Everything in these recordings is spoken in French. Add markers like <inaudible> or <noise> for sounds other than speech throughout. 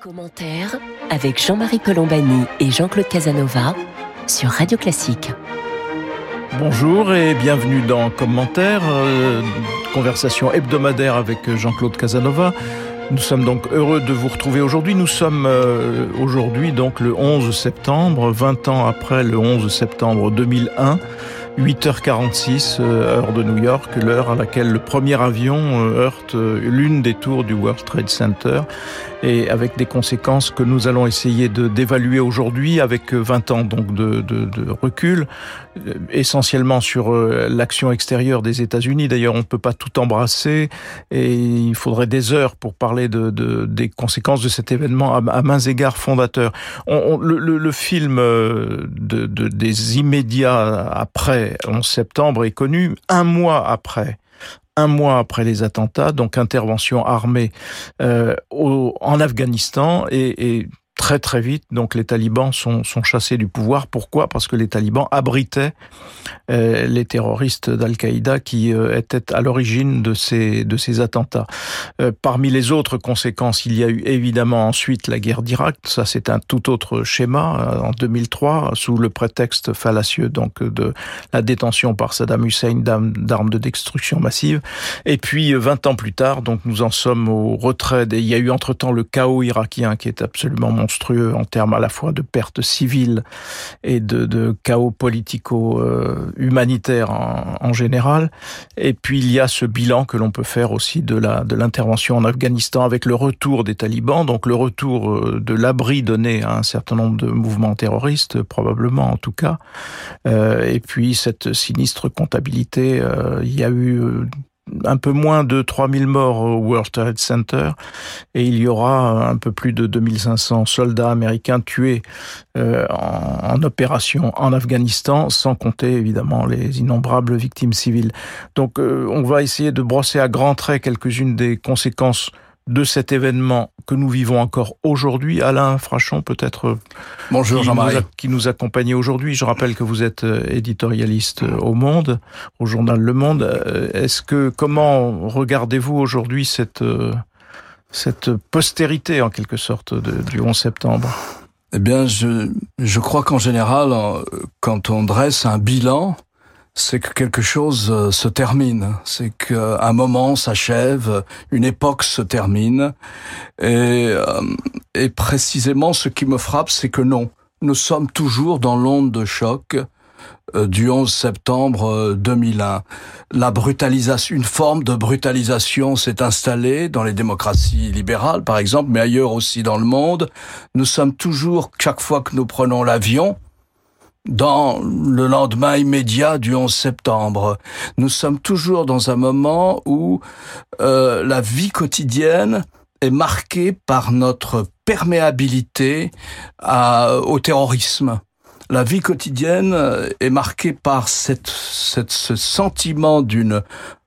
Commentaire avec Jean-Marie Colombani et Jean-Claude Casanova sur Radio Classique. Bonjour et bienvenue dans Commentaire, euh, conversation hebdomadaire avec Jean-Claude Casanova. Nous sommes donc heureux de vous retrouver aujourd'hui. Nous sommes euh, aujourd'hui donc le 11 septembre, 20 ans après le 11 septembre 2001. 8h46, euh, heure de New York, l'heure à laquelle le premier avion euh, heurte euh, l'une des tours du World Trade Center et avec des conséquences que nous allons essayer d'évaluer aujourd'hui avec 20 ans donc de, de, recul, essentiellement sur l'action extérieure des États-Unis. D'ailleurs, on ne peut pas tout embrasser et il faudrait des heures pour parler de, de des conséquences de cet événement à, mains égards fondateurs. On, le, film de, des immédiats après 11 septembre est connu un mois après un mois après les attentats, donc intervention armée euh, en Afghanistan et très très vite, donc les talibans sont, sont chassés du pouvoir. Pourquoi? Parce que les talibans abritaient euh, les terroristes d'Al-Qaïda qui euh, étaient à l'origine de ces, de ces attentats. Euh, parmi les autres conséquences, il y a eu évidemment ensuite la guerre d'Irak. Ça, c'est un tout autre schéma en 2003, sous le prétexte fallacieux donc de la détention par Saddam Hussein d'armes de destruction massive. Et puis, 20 ans plus tard, donc nous en sommes au retrait. Des... Il y a eu entre-temps le chaos irakien qui est absolument monstrueux monstrueux en termes à la fois de pertes civiles et de, chaos politico-humanitaire en, en, général. Et puis il y a ce bilan que l'on peut faire aussi de la de l'intervention en Afghanistan avec le retour des talibans, donc le retour euh, de l'abri donné à un certain nombre de mouvements terroristes, probablement en tout cas. Euh, et puis cette sinistre comptabilité, euh, il y a eu un peu moins de 3000 morts au World Trade Center et il y aura un peu plus de 2500 soldats américains tués euh, en, opération en Afghanistan, sans compter évidemment les innombrables victimes civiles. Donc euh, on va essayer de brosser à grands traits quelques-unes des conséquences de cet événement que nous vivons encore aujourd'hui. Alain Frachon, peut-être Bonjour Jean-Marie. Qui nous accompagne aujourd'hui. Je rappelle que vous êtes éditorialiste au Monde, au journal Le Monde. Est-ce que, comment regardez-vous aujourd'hui cette, cette postérité, en quelque sorte, de, du 11 septembre? Eh bien, je, je crois qu'en général, quand on dresse un bilan, c'est que quelque chose se termine, c'est qu'un moment s'achève, une époque se termine, et, et précisément ce qui me frappe, c'est que non, nous sommes toujours dans l'onde de choc du 11 septembre 2001. La brutalisation, une forme de brutalisation s'est installée dans les démocraties libérales, par exemple, mais ailleurs aussi dans le monde. Nous sommes toujours, chaque fois que nous prenons l'avion, dans le lendemain immédiat du 11 septembre. Nous sommes toujours dans un moment où euh, la vie quotidienne est marquée par notre perméabilité à, au terrorisme. La vie quotidienne est marquée par cette, cette, ce sentiment d'une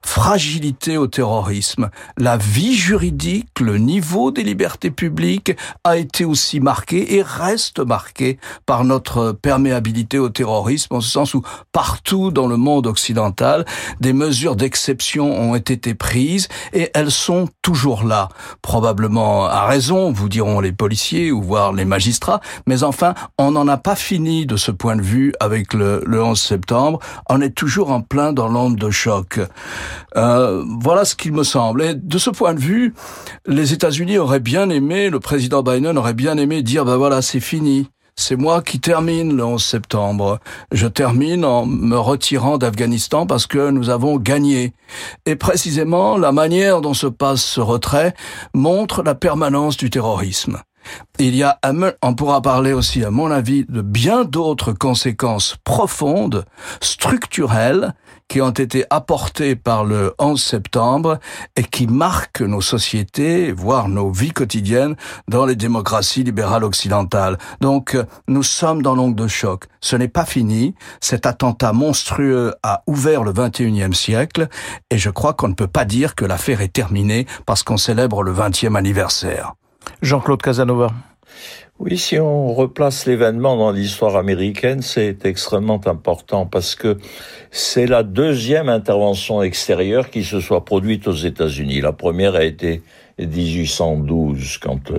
fragilité au terrorisme. La vie juridique, le niveau des libertés publiques a été aussi marqué et reste marqué par notre perméabilité au terrorisme, en ce sens où partout dans le monde occidental, des mesures d'exception ont été prises et elles sont toujours là. Probablement à raison, vous diront les policiers ou voire les magistrats, mais enfin, on n'en a pas fini de ce point de vue avec le, le 11 septembre. On est toujours en plein dans l'onde de choc. Euh, voilà ce qu'il me semble. Et de ce point de vue, les États-Unis auraient bien aimé, le président Biden aurait bien aimé dire, ben voilà, c'est fini. C'est moi qui termine le 11 septembre. Je termine en me retirant d'Afghanistan parce que nous avons gagné. Et précisément, la manière dont se passe ce retrait montre la permanence du terrorisme. Il y a, on pourra parler aussi, à mon avis, de bien d'autres conséquences profondes, structurelles, qui ont été apportées par le 11 septembre et qui marquent nos sociétés, voire nos vies quotidiennes dans les démocraties libérales occidentales. Donc, nous sommes dans l'ongle de choc. Ce n'est pas fini. Cet attentat monstrueux a ouvert le 21e siècle et je crois qu'on ne peut pas dire que l'affaire est terminée parce qu'on célèbre le 20e anniversaire. Jean-Claude Casanova. Oui, si on replace l'événement dans l'histoire américaine, c'est extrêmement important parce que c'est la deuxième intervention extérieure qui se soit produite aux États-Unis. La première a été 1812 quand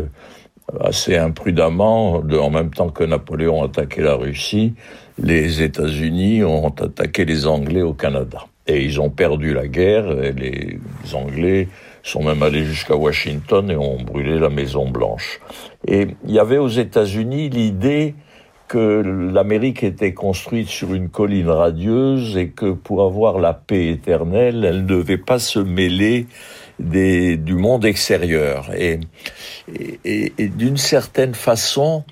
assez imprudemment, en même temps que Napoléon attaquait la Russie, les États-Unis ont attaqué les Anglais au Canada. Et ils ont perdu la guerre, et les Anglais sont même allés jusqu'à Washington et ont brûlé la Maison Blanche. Et il y avait aux États-Unis l'idée que l'Amérique était construite sur une colline radieuse et que pour avoir la paix éternelle, elle ne devait pas se mêler du monde extérieur. Et, d'une certaine façon,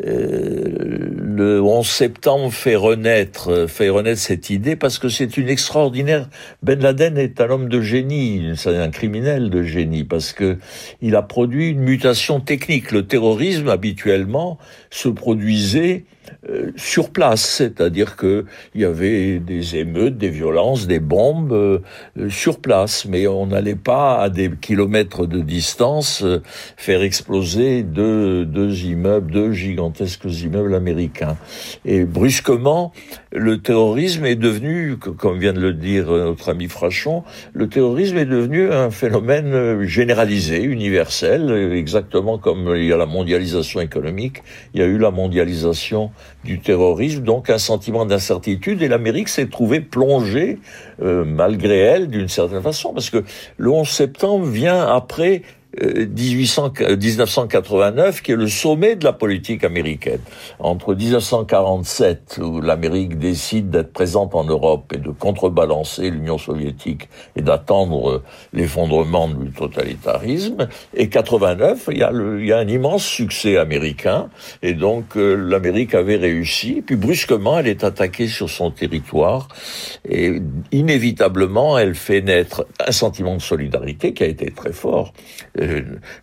le 11 septembre fait renaître, fait renaître cette idée parce que c'est une extraordinaire. Ben Laden est un homme de génie, c'est un criminel de génie parce que il a produit une mutation technique. Le terrorisme habituellement se produisait euh, sur place, c'est-à-dire que il y avait des émeutes, des violences, des bombes euh, sur place, mais on n'allait pas à des kilomètres de distance euh, faire exploser deux, deux immeubles, deux gigantesques immeubles américains. Et brusquement, le terrorisme est devenu, comme vient de le dire notre ami Frachon, le terrorisme est devenu un phénomène généralisé, universel, exactement comme il y a la mondialisation économique, il y a eu la mondialisation du terrorisme, donc un sentiment d'incertitude, et l'Amérique s'est trouvée plongée, euh, malgré elle, d'une certaine façon, parce que le 11 septembre vient après 1989, qui est le sommet de la politique américaine. Entre 1947, où l'Amérique décide d'être présente en Europe et de contrebalancer l'Union soviétique et d'attendre l'effondrement du totalitarisme, et 89, il y, a il y a un immense succès américain, et donc euh, l'Amérique avait réussi, puis brusquement, elle est attaquée sur son territoire, et inévitablement, elle fait naître un sentiment de solidarité qui a été très fort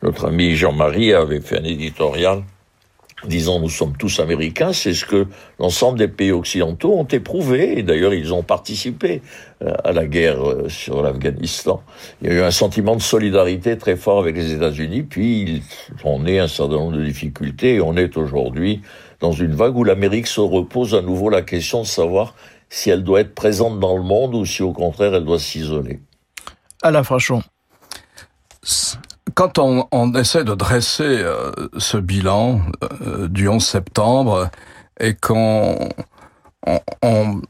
notre ami Jean-Marie avait fait un éditorial disant nous sommes tous américains, c'est ce que l'ensemble des pays occidentaux ont éprouvé, et d'ailleurs ils ont participé euh, à la guerre euh, sur l'Afghanistan. Il y a eu un sentiment de solidarité très fort avec les États-Unis, puis on est un certain nombre de difficultés, et on est aujourd'hui dans une vague où l'Amérique se repose à nouveau la question de savoir si elle doit être présente dans le monde ou si au contraire elle doit s'isoler. Alain Frachon quand on, on, essaie de dresser euh, ce bilan euh, du 11 septembre et qu'on on, on,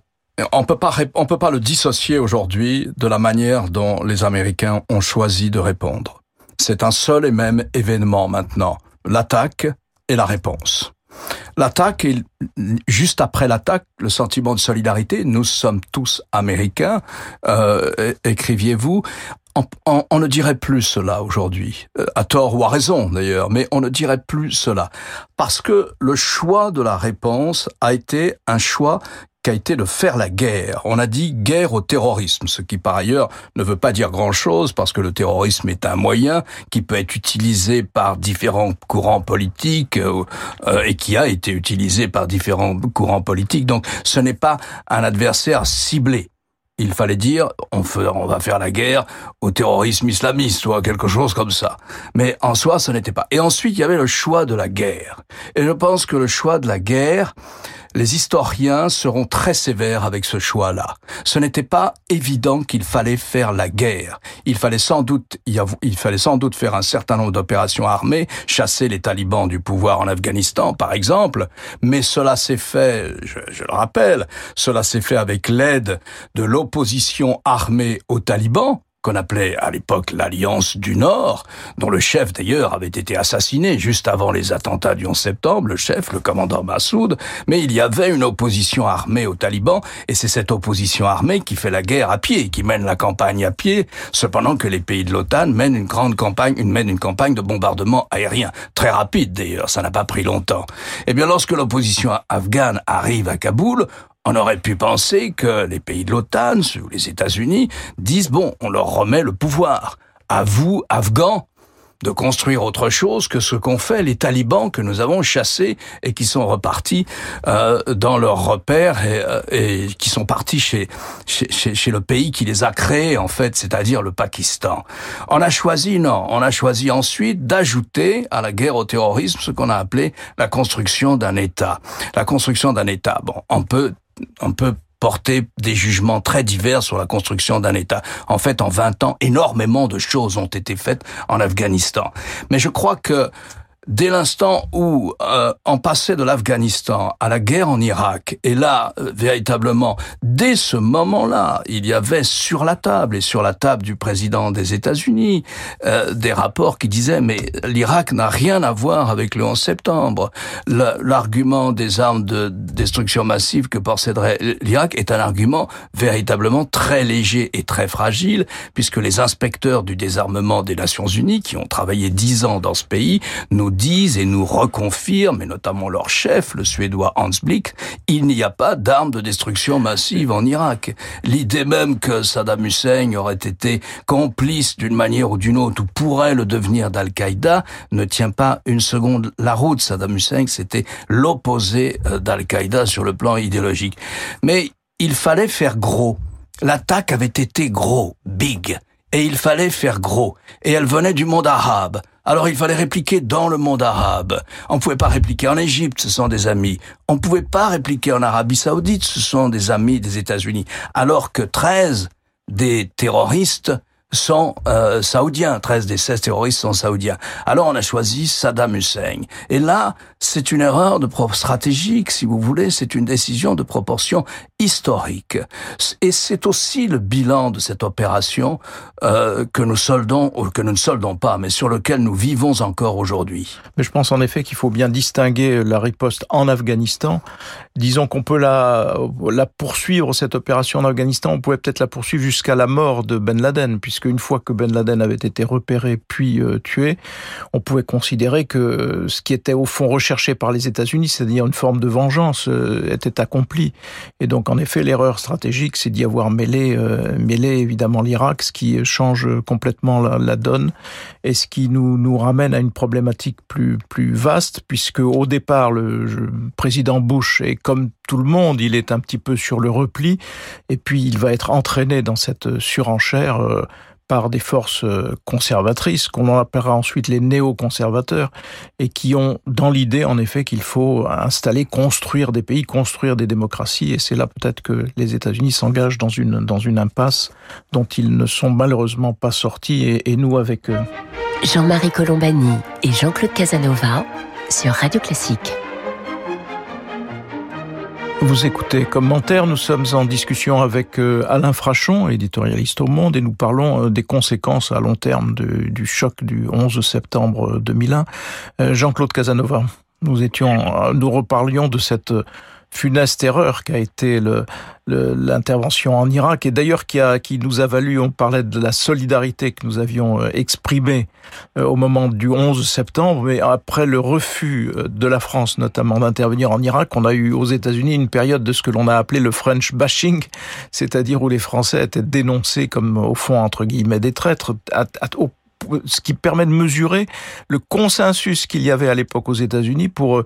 on peut pas on peut pas le dissocier aujourd'hui de la manière dont les Américains ont choisi de répondre. C'est un seul et même événement maintenant, l'attaque et la réponse. L'attaque, et juste après l'attaque, le sentiment de solidarité, nous sommes tous américains, euh, écriviez-vous, on, ne dirait plus cela aujourd'hui, euh, à tort ou à raison d'ailleurs, mais on ne dirait plus cela, parce que le choix de la réponse a été un choix qui a été de faire la guerre. On a dit guerre au terrorisme, ce qui par ailleurs ne veut pas dire grand-chose parce que le terrorisme est un moyen qui peut être utilisé par différents courants politiques euh, euh, et qui a été utilisé par différents courants politiques. Donc ce n'est pas un adversaire ciblé il fallait dire on, va faire la guerre au terrorisme islamiste ou quelque chose comme ça. Mais en soi, ce n'était pas. Et ensuite, il y avait le choix de la guerre. Et je pense que le choix de la guerre, les historiens seront très sévères avec ce choix-là. Ce n'était pas évident qu'il fallait faire la guerre. Il fallait sans doute, il fallait sans doute faire un certain nombre d'opérations armées, chasser les talibans du pouvoir en Afghanistan, par exemple. Mais cela s'est fait, je, je le rappelle, cela s'est fait avec l'aide de l'opposition armée aux talibans, qu'on appelait à l'époque l'Alliance du Nord, dont le chef d'ailleurs avait été assassiné juste avant les attentats du 11 septembre, le chef, le commandant Massoud, mais il y avait une opposition armée aux talibans, et c'est cette opposition armée qui fait la guerre à pied, qui mène la campagne à pied, cependant que les pays de l'OTAN mènent une grande campagne, une, mènent une campagne de bombardement aérien, très rapide d'ailleurs, ça n'a pas pris longtemps. Eh bien lorsque l'opposition afghane arrive à Kaboul, on aurait pu penser que les pays de l'OTAN, ou les États-Unis, disent bon, on leur remet le pouvoir. À vous, Afghans, de construire autre chose que ce qu'ont fait les talibans que nous avons chassés et qui sont repartis euh, dans leurs repères et, euh, et, qui sont partis chez, chez, chez, le pays qui les a créés en fait, c'est-à-dire le Pakistan. On a choisi non, on a choisi ensuite d'ajouter à la guerre au terrorisme ce qu'on a appelé la construction d'un État. La construction d'un État. Bon, on peut on peut porter des jugements très divers sur la construction d'un État. En fait, en 20 ans, énormément de choses ont été faites en Afghanistan. Mais je crois que dès l'instant où euh, on passait de l'Afghanistan à la guerre en Irak, et là, euh, véritablement, dès ce moment-là, il y avait sur la table, et sur la table du président des États-Unis, euh, des rapports qui disaient, mais l'Irak n'a rien à voir avec le 11 septembre. L'argument des armes de destruction massive que posséderait l'Irak est un argument véritablement très léger et très fragile, puisque les inspecteurs du désarmement des Nations Unies, qui ont travaillé dix ans dans ce pays, nous disent et nous reconfirment, et notamment leur chef, le Suédois Hans Blick, il n'y a pas d'armes de destruction massive en Irak. L'idée même que Saddam Hussein aurait été complice d'une manière ou d'une autre, ou pourrait le devenir d'Al-Qaïda, ne tient pas une seconde la route. Saddam Hussein, c'était l'opposé euh, d'Al-Qaïda sur le plan idéologique. Mais il fallait faire gros. L'attaque avait été gros, big, et il fallait faire gros. Et elle venait du monde arabe. Alors il fallait répliquer dans le monde arabe. On ne pouvait pas répliquer en Égypte, ce sont des amis. On ne pouvait pas répliquer en Arabie Saoudite, ce sont des amis des États-Unis. Alors que 13 des terroristes sont euh, saoudiens. 13 des 16 terroristes sont saoudiens. Alors on a choisi Saddam Hussein. Et là, c'est une erreur de stratégique, si vous voulez, c'est une décision de proportion historique. Et c'est aussi le bilan de cette opération euh, que nous soldons, ou que nous ne soldons pas, mais sur lequel nous vivons encore aujourd'hui. Mais je pense en effet qu'il faut bien distinguer la riposte en Afghanistan. Disons qu'on peut la, la poursuivre, cette opération en Afghanistan, on pouvait peut-être la poursuivre jusqu'à la mort de Ben Laden, puisque une fois que Ben Laden avait été repéré puis euh, tué, on pouvait considérer que ce qui était au fond recherché par les États-Unis, c'est-à-dire une forme de vengeance, euh, était accompli. Et donc en effet, l'erreur stratégique, c'est d'y avoir mêlé, euh, mêlé évidemment l'Irak, ce qui change complètement la, donne et ce qui nous, nous ramène à une problématique plus, plus vaste, puisque au départ, le président Bush est comme tout le monde, il est un petit peu sur le repli, et puis il va être entraîné dans cette surenchère par des forces euh, conservatrices, qu'on appellera ensuite les néoconservateurs, et qui ont dans l'idée, en effet, qu'il faut installer, construire des pays, construire des démocraties, et c'est là peut-être que les États-Unis s'engagent dans une, dans une impasse dont ils ne sont malheureusement pas sortis, et, et nous avec eux. Jean-Marie Colombani et Jean-Claude Casanova sur Radio Classique. Vous écoutez Commentaire, nous sommes en discussion avec euh, Alain Frachon, éditorialiste au Monde, et nous parlons euh, des conséquences à long terme du choc du 11 septembre 2001. Euh, Jean-Claude Casanova, nous étions, nous reparlions de cette funeste erreur qu'a été l'intervention en Irak. Et d'ailleurs qui, a, qui nous a valu, on parlait de la solidarité que nous avions euh, exprimée euh, au moment du 11 septembre, mais après le refus euh, de la France notamment d'intervenir en Irak, on a eu aux États-Unis une période de ce que l'on a appelé le French bashing, c'est-à-dire où les Français étaient dénoncés comme au fond entre guillemets des traîtres ce qui permet de mesurer le consensus qu'il y avait à l'époque aux États-Unis pour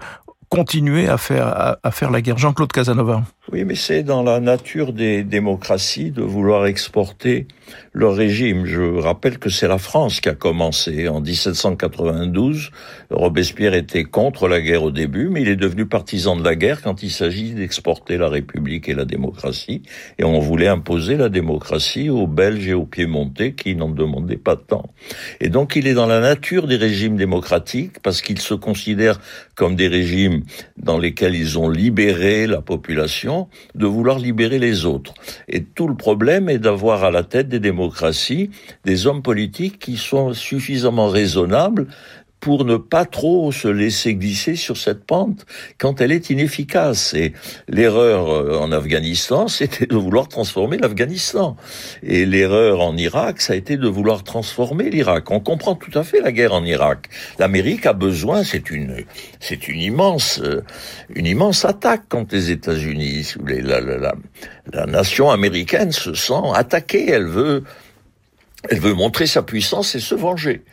continuer à faire, à, faire la guerre. Jean-Claude Casanova. Oui, mais c'est dans la nature des démocraties de vouloir exporter leur régime. Je rappelle que c'est la France qui a commencé en 1792. Robespierre était contre la guerre au début, mais il est devenu partisan de la guerre quand il s'agit d'exporter la République et la démocratie. Et on voulait imposer la démocratie aux Belges et aux Piémontais qui n'en demandaient pas tant. Et donc il est dans la nature des régimes démocratiques parce qu'ils se considèrent comme des régimes dans lesquels ils ont libéré la population de vouloir libérer les autres. Et tout le problème est d'avoir à la tête des démocraties des hommes politiques qui sont suffisamment raisonnables pour ne pas trop se laisser glisser sur cette pente quand elle est inefficace. Et l'erreur euh, en Afghanistan, <laughs> c'était de vouloir transformer l'Afghanistan. Et l'erreur en Irak, ça a été de vouloir transformer l'Irak. On comprend tout à fait la guerre en Irak. L'Amérique a besoin, c'est une, c'est une immense, euh, une immense attaque contre les États-Unis. La, la, la, la nation américaine se sent attaquée. Elle veut, elle veut montrer sa puissance et se venger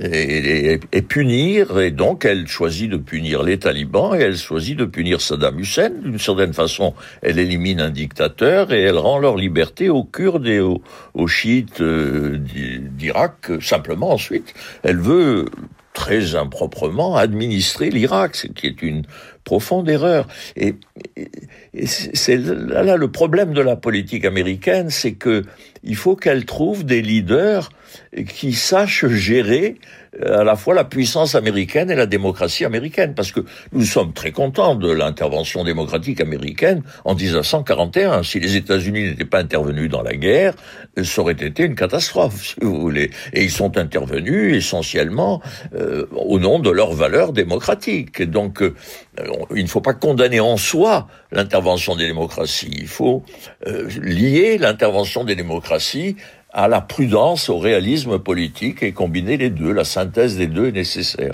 et, punir, et donc elle choisit de punir les talibans, et elle choisit de punir Saddam Hussein. D'une certaine façon, elle élimine un dictateur, et elle rend leur liberté aux Kurdes et aux, aux chiites euh, d'Irak. Simplement, ensuite, elle veut très improprement administrer l'Irak, ce qui est une profonde erreur. Et c'est là, le problème de la politique américaine, c'est que il faut qu'elle trouve des leaders qui sachent gérer à la fois la puissance américaine et la démocratie américaine, parce que nous sommes très contents de l'intervention démocratique américaine en 1941. Si les États-Unis n'étaient pas intervenus dans la guerre, ça aurait été une catastrophe, si vous voulez. Et ils sont intervenus essentiellement euh, au nom de leurs valeurs démocratiques. Donc, euh, il ne faut pas condamner en soi l'intervention des démocraties. Il faut lier l'intervention des démocraties à la prudence, au réalisme politique et combiner les deux. La synthèse des deux est nécessaire.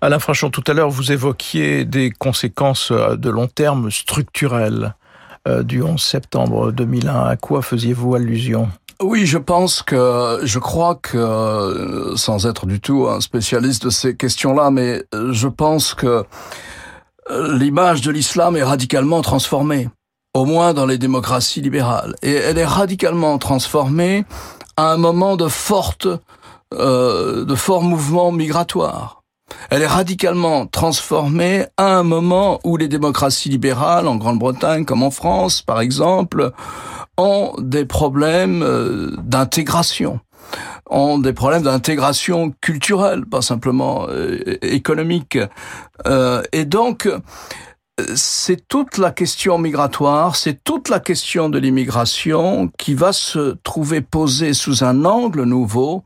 Alain Frachon, tout à l'heure, vous évoquiez des conséquences euh, de long terme structurelles euh, du 11 septembre 2001. À quoi faisiez-vous allusion? Oui, je pense que, je crois que, euh, sans être du tout un spécialiste de ces questions-là, mais je pense que l'image de l'islam est radicalement transformée au moins dans les démocraties libérales. Et elle est radicalement transformée à un moment de forte, euh, de fort mouvement migratoire. Elle est radicalement transformée à un moment où les démocraties libérales, en Grande-Bretagne comme en France par exemple, ont des problèmes euh, d'intégration ont des problèmes d'intégration culturelle, pas simplement euh, économique. Euh, et donc, c'est toute la question migratoire, c'est toute la question de l'immigration qui va se trouver posée sous un angle nouveau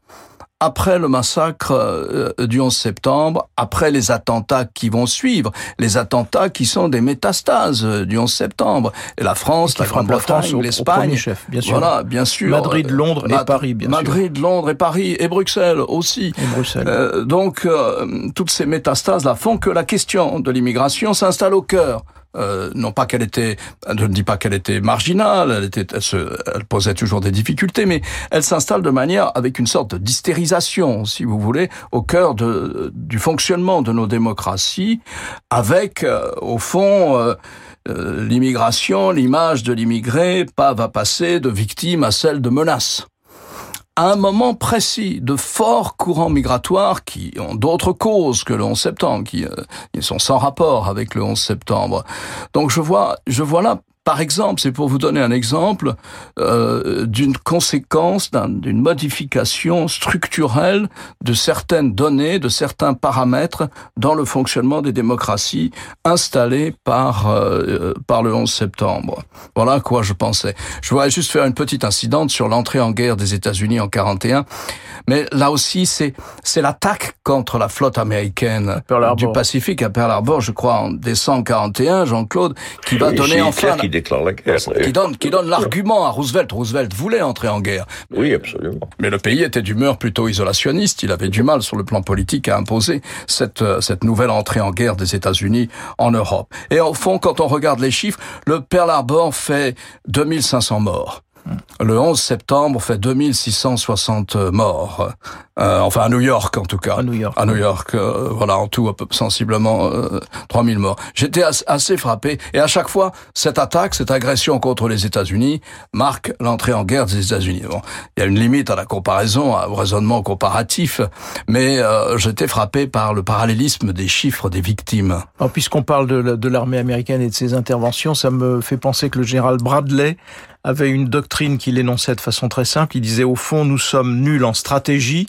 après le massacre euh, du 11 septembre, après les attentats qui vont suivre, les attentats qui sont des métastases euh, du 11 septembre, la France, la Grande-Bretagne, l'Espagne, bien sûr. Voilà, bien sûr. Madrid, Londres et Paris, bien Madrid, sûr. Londres et Paris et Bruxelles aussi. Et Bruxelles. Euh, donc toutes ces métastases là font que la question de l'immigration s'installe au cœur euh, non pas qu'elle était, je ne dis pas qu'elle était marginale, elle, était, elle, se, elle posait toujours des difficultés, mais elle s'installe de manière avec une sorte d'hystérisation, si vous voulez, au cœur de, du fonctionnement de nos démocraties, avec euh, au fond euh, l'immigration, l'image de l'immigré, pas va passer de victime à celle de menace à un moment précis de forts courants migratoires qui ont d'autres causes que le 11 septembre, qui, euh, sont sans rapport avec le 11 septembre. Donc je vois, je vois là par exemple, c'est pour vous donner un exemple euh, d'une conséquence, d'une modification structurelle de certaines données, de certains paramètres dans le fonctionnement des démocraties installées par euh, par le 11 septembre. Voilà à quoi je pensais. Je voudrais juste faire une petite incidente sur l'entrée en guerre des États-Unis en 41. Mais là aussi, c'est c'est l'attaque contre la flotte américaine du Pacifique à Pearl Harbor, je crois en décembre 41, Jean-Claude, qui va donner enfin déclare la guerre, qui donne qui donne l'argument à Roosevelt. Roosevelt voulait entrer en guerre. Oui, absolument. Mais le pays était d'humeur plutôt isolationniste. Il avait du mal sur le plan politique à imposer cette euh, cette nouvelle entrée en guerre des États-Unis en Europe. Et au fond, quand on regarde les chiffres, le Pearl Harbor fait 2500 morts. Le 11 septembre fait 2660 morts. Euh, enfin à New York en tout cas. À New York. À New York, euh, voilà en tout sensiblement euh, 3000 morts. J'étais assez frappé et à chaque fois cette attaque, cette agression contre les États-Unis marque l'entrée en guerre des États-Unis. Bon, il y a une limite à la comparaison, au raisonnement comparatif, mais euh, j'étais frappé par le parallélisme des chiffres des victimes. Puisqu'on parle de l'armée américaine et de ses interventions, ça me fait penser que le général Bradley avait une doctrine qu'il énonçait de façon très simple. Il disait au fond, nous sommes nuls en stratégie,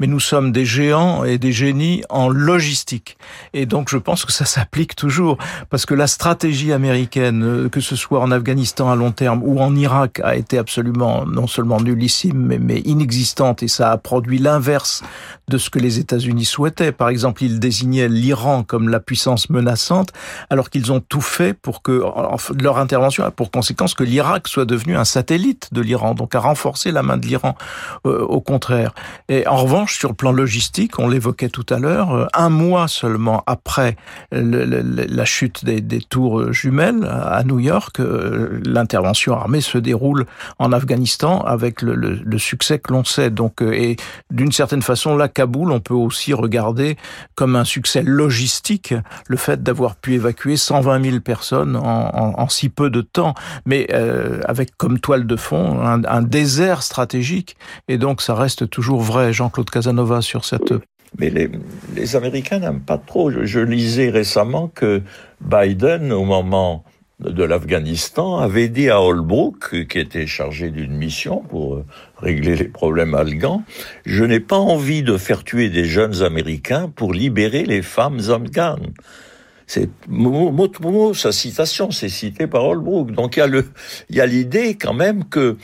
mais nous sommes des géants et des génies en logistique. Et donc je pense que ça s'applique toujours, parce que la stratégie américaine, euh, que ce soit en Afghanistan à long terme ou en Irak, a été absolument non seulement nullissime, mais, inexistante, et ça a produit l'inverse de ce que les États-Unis souhaitaient. Par exemple, ils désignaient l'Iran comme la puissance menaçante, alors qu'ils ont tout fait pour que leur intervention a pour conséquence que l'Irak soit devenu un satellite de l'Iran, donc à renforcer la main de l'Iran, euh, au contraire. Et en revanche, sur le plan logistique, on l'évoquait tout à l'heure, euh, un mois seulement après la chute des, tours jumelles à New York, euh, l'intervention armée se déroule en Afghanistan avec le, succès que l'on sait. Donc, et d'une certaine façon, là, Kaboul, on peut aussi regarder comme un succès logistique le fait d'avoir pu évacuer 120 000 personnes en, si peu de temps, mais euh, avec comme toile de fond un, désert stratégique. Et donc, ça reste toujours vrai, Jean-Claude Casanova, sur cette... Mais les, Américains n'aiment pas trop. Je, lisais récemment que Biden, au moment de l'Afghanistan avait dit à Holbrooke, qui était chargé d'une mission pour euh, régler les problèmes afghans, je n'ai pas envie de faire tuer des jeunes Américains pour libérer les femmes afghanes. C'est mot, mot, mot, sa citation, c'est cité par Holbrooke. Donc il y a l'idée quand même que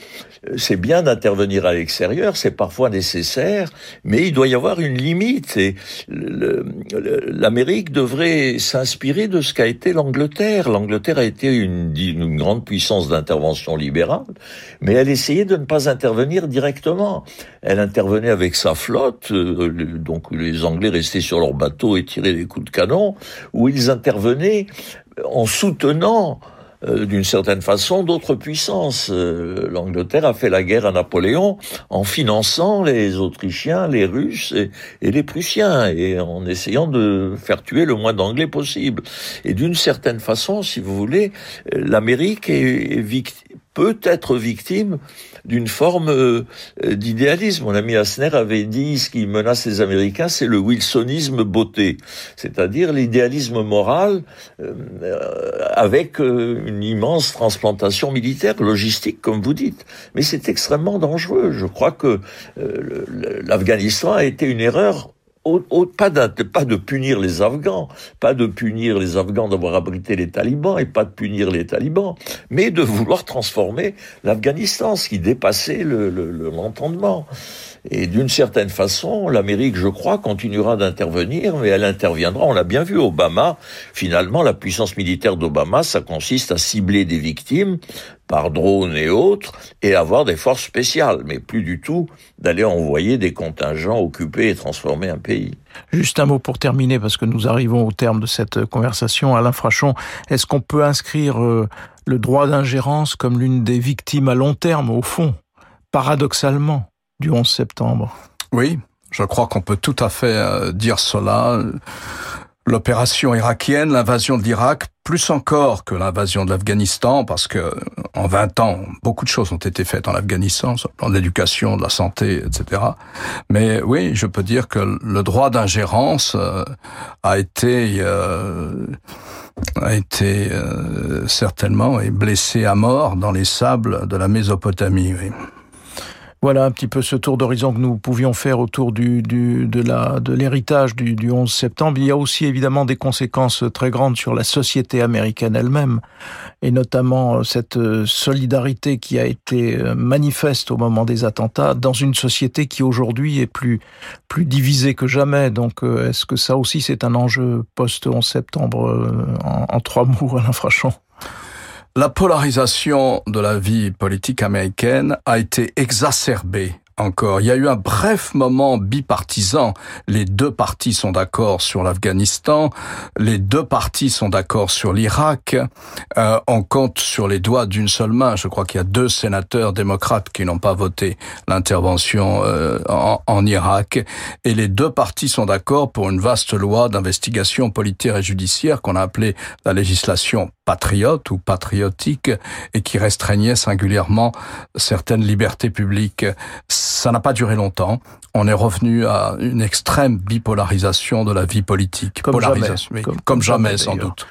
c'est bien d'intervenir à l'extérieur, c'est parfois nécessaire, mais il doit y avoir une limite. Et l'Amérique devrait s'inspirer de ce qu'a été l'Angleterre. L'Angleterre a été une, grande puissance d'intervention libérale, mais elle essayait de ne pas intervenir directement. Elle intervenait avec sa flotte, euh, donc les Anglais restaient sur leur bateau et tiraient des coups de canon, où ils intervenaient en soutenant euh, d'une certaine façon d'autres puissances. Euh, L'Angleterre a fait la guerre à Napoléon en finançant les Autrichiens, les Russes et, les Prussiens et en essayant de faire tuer le moins d'Anglais possible. Et d'une certaine façon, si vous voulez, l'Amérique est, peut être victime d'une forme euh, d'idéalisme. Mon ami Asner avait dit ce qui menace les Américains, c'est le wilsonisme beauté, c'est-à-dire l'idéalisme moral euh, avec euh, une immense transplantation militaire, logistique, comme vous dites. Mais c'est extrêmement dangereux. Je crois que l'Afghanistan a été une erreur pas, de, punir les Afghans, pas de punir les Afghans d'avoir abrité les talibans et pas de punir les talibans, mais de vouloir transformer l'Afghanistan, ce qui dépassait l'entendement. Le, et d'une certaine façon, l'Amérique, je crois, continuera d'intervenir, mais elle interviendra. On l'a bien vu, Obama, finalement, la puissance militaire d'Obama, ça consiste à cibler des victimes par drone et autres, et avoir des forces spéciales, mais plus du tout d'aller envoyer des contingents occuper et transformer un pays. Juste un mot pour terminer, parce que nous arrivons au terme de cette conversation. Alain Frachon, est-ce qu'on peut inscrire euh, le droit d'ingérence comme l'une des victimes à long terme, au fond, paradoxalement, du 11 septembre? Oui, je crois qu'on peut tout à fait euh, dire cela l'opération irakienne, l'invasion de l'Irak, plus encore que l'invasion de l'Afghanistan, parce que en 20 ans, beaucoup de choses ont été faites en Afghanistan, sur le plan de l'éducation, de la santé, etc. Mais oui, je peux dire que le droit d'ingérence euh, a été euh, a été euh, certainement blessé à mort dans les sables de la Mésopotamie. Oui. Voilà un petit peu ce tour d'horizon que nous pouvions faire autour du, du de la de l'héritage du, du 11 septembre. Il y a aussi évidemment des conséquences très grandes sur la société américaine elle-même, et notamment euh, cette euh, solidarité qui a été euh, manifeste au moment des attentats dans une société qui aujourd'hui est plus plus divisée que jamais. Donc, est-ce que ça aussi c'est un enjeu post 11 septembre en, en trois <laughs> mots, Alain Frachon? La polarisation de la vie politique américaine a été exacerbée encore. Il y a eu un bref moment bipartisan. Les deux partis sont d'accord sur l'Afghanistan, les deux partis sont d'accord sur l'Irak. Euh, on compte sur les doigts d'une seule main. Je crois qu'il y a deux sénateurs démocrates qui n'ont pas voté l'intervention euh, en, en, Irak. Et les deux partis sont d'accord pour une vaste loi d'investigation politique et judiciaire qu'on a appelée la législation patriote ou patriotique et qui restreignait singulièrement certaines libertés publiques ça n'a pas duré longtemps. On est revenu à une extrême bipolarisation de la vie politique. Comme jamais, comme, jamais, sans doute.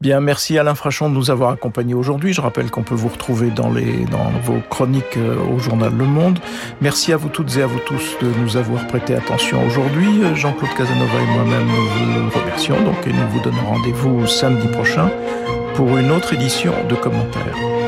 Bien, merci Alain Frachon de nous avoir accompagnés aujourd'hui. Je rappelle qu'on peut vous retrouver dans, les, dans vos chroniques euh, au journal Le Monde. Merci à vous toutes et à vous tous de nous avoir prêté attention aujourd'hui. Jean-Claude Casanova et moi-même nous vous remercions donc et nous vous donnons rendez-vous samedi prochain pour une autre édition de commentaires.